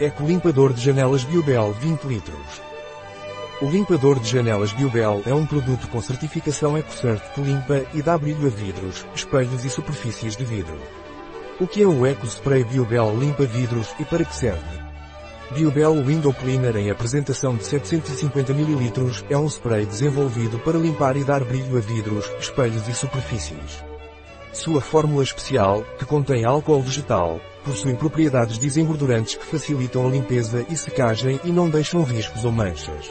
Eco Limpador de Janelas Biobel 20 litros. O limpador de janelas Biobel é um produto com certificação EcoCert que limpa e dá brilho a vidros, espelhos e superfícies de vidro. O que é o Eco Spray Biobel limpa vidros e para que serve? Biobel Window Cleaner em apresentação de 750 ml é um spray desenvolvido para limpar e dar brilho a vidros, espelhos e superfícies. Sua fórmula especial, que contém álcool vegetal, possui propriedades desengordurantes que facilitam a limpeza e secagem e não deixam riscos ou manchas.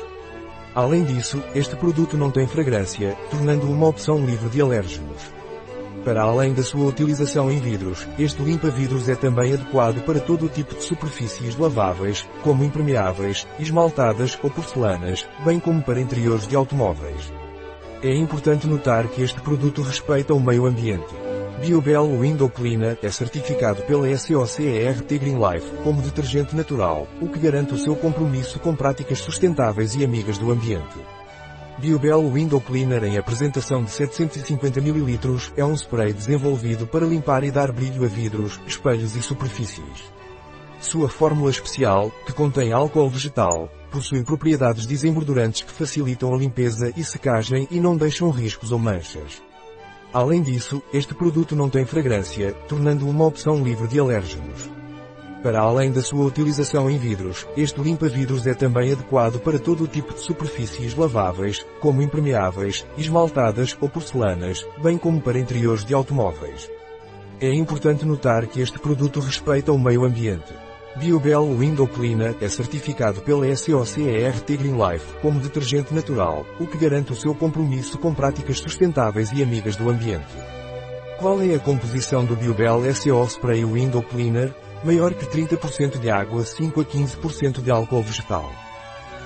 Além disso, este produto não tem fragrância, tornando-o uma opção livre de alérgenos. Para além da sua utilização em vidros, este limpa-vidros é também adequado para todo o tipo de superfícies laváveis, como impermeáveis, esmaltadas ou porcelanas, bem como para interiores de automóveis. É importante notar que este produto respeita o meio ambiente. Biobel Cleaner é certificado pela SOCERT Green Life como detergente natural, o que garante o seu compromisso com práticas sustentáveis e amigas do ambiente. Biobel Window Cleaner em apresentação de 750 ml é um spray desenvolvido para limpar e dar brilho a vidros, espelhos e superfícies. Sua fórmula especial, que contém álcool vegetal, possui propriedades desengordurantes que facilitam a limpeza e secagem e não deixam riscos ou manchas. Além disso, este produto não tem fragrância, tornando-o uma opção livre de alérgenos. Para além da sua utilização em vidros, este limpa-vidros é também adequado para todo o tipo de superfícies laváveis, como impermeáveis, esmaltadas ou porcelanas, bem como para interiores de automóveis. É importante notar que este produto respeita o meio ambiente. Biobel Window Cleaner é certificado pela SOCERT Green Life como detergente natural, o que garante o seu compromisso com práticas sustentáveis e amigas do ambiente. Qual é a composição do Biobel SO Spray Window Cleaner? maior que 30% de água 5 a 15% de álcool vegetal.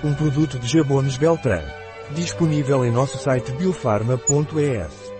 Um produto de Jabones Beltran. Disponível em nosso site biofarma.es.